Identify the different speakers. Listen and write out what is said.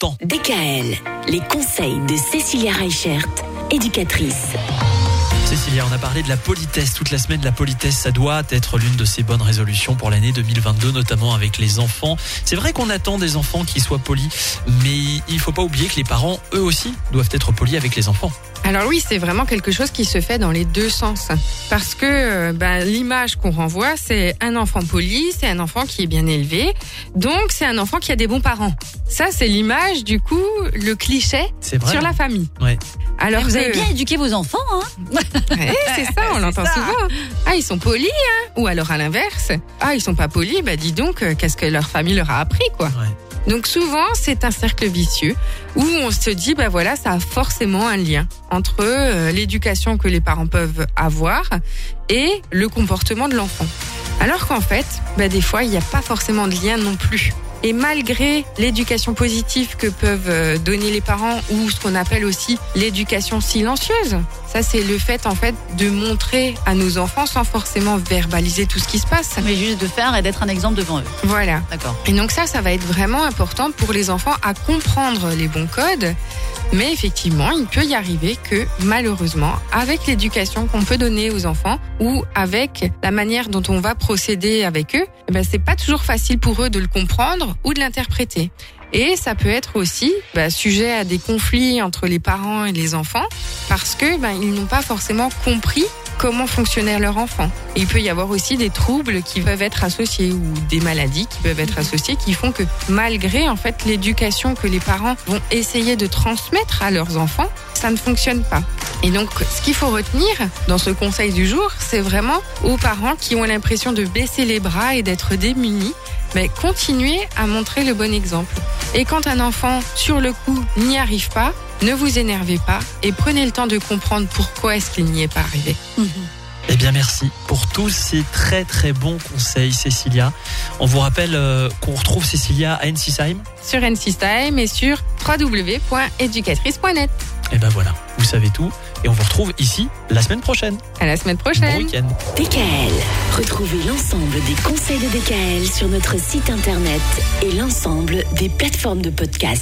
Speaker 1: temps.
Speaker 2: DKL, les conseils de Cécilia Reichert, éducatrice.
Speaker 1: Cécilia, on a parlé de la politesse toute la semaine. La politesse, ça doit être l'une de ces bonnes résolutions pour l'année 2022, notamment avec les enfants. C'est vrai qu'on attend des enfants qui soient polis, mais il faut pas oublier que les parents, eux aussi, doivent être polis avec les enfants.
Speaker 3: Alors oui, c'est vraiment quelque chose qui se fait dans les deux sens. Parce que euh, ben, l'image qu'on renvoie, c'est un enfant poli, c'est un enfant qui est bien élevé, donc c'est un enfant qui a des bons parents. Ça, c'est l'image, du coup, le cliché
Speaker 1: C'est vrai.
Speaker 3: sur la famille.
Speaker 1: Ouais.
Speaker 3: Alors
Speaker 4: Vous
Speaker 3: que-
Speaker 4: avez bien éduqué vos enfants, hein
Speaker 3: Ouais, c'est ça, on l'entend souvent. Ah, ils sont polis, hein Ou alors à l'inverse. Ah, ils sont pas polis, bah dis donc, euh, qu'est-ce que leur famille leur a appris, quoi.
Speaker 1: Ouais.
Speaker 3: Donc souvent, c'est un cercle vicieux où on se dit, bah voilà, ça a forcément un lien entre euh, l'éducation que les parents peuvent avoir et le comportement de l'enfant. Alors qu'en fait, bah des fois, il n'y a pas forcément de lien non plus. Et malgré l'éducation positive que peuvent euh, donner les parents ou ce qu'on appelle aussi l'éducation silencieuse, ça c'est le fait en fait de montrer à nos enfants sans forcément verbaliser tout ce qui se passe.
Speaker 4: Mais juste de faire et d'être un exemple devant eux.
Speaker 3: Voilà.
Speaker 4: D'accord.
Speaker 3: Et donc ça, ça va être vraiment important pour les enfants à comprendre les bons codes. Mais effectivement, il peut y arriver que malheureusement, avec l'éducation qu'on peut donner aux enfants ou avec la manière dont on va procéder avec eux, eh ben, c'est pas toujours facile pour eux de le comprendre ou de l'interpréter. Et ça peut être aussi bah, sujet à des conflits entre les parents et les enfants parce que ben, ils n'ont pas forcément compris comment fonctionnait leur enfant. Il peut y avoir aussi des troubles qui peuvent être associés ou des maladies qui peuvent être associées qui font que malgré en fait l'éducation que les parents vont essayer de transmettre à leurs enfants, ça ne fonctionne pas. Et donc ce qu'il faut retenir dans ce conseil du jour, c'est vraiment aux parents qui ont l'impression de baisser les bras et d'être démunis, mais continuez à montrer le bon exemple. Et quand un enfant, sur le coup, n'y arrive pas, ne vous énervez pas et prenez le temps de comprendre pourquoi est-ce qu'il n'y est pas arrivé.
Speaker 1: Eh bien, merci pour tous ces très très bons conseils, Cécilia. On vous rappelle euh, qu'on retrouve Cécilia à NCSIM.
Speaker 3: Sur NC Time et sur www.educatrice.net.
Speaker 1: Et ben voilà, vous savez tout. Et on vous retrouve ici la semaine prochaine.
Speaker 3: À la semaine
Speaker 1: Bon
Speaker 3: prochaine.
Speaker 1: week-end.
Speaker 2: DKL, retrouvez l'ensemble des conseils de DKL sur notre site internet et l'ensemble des plateformes de podcast.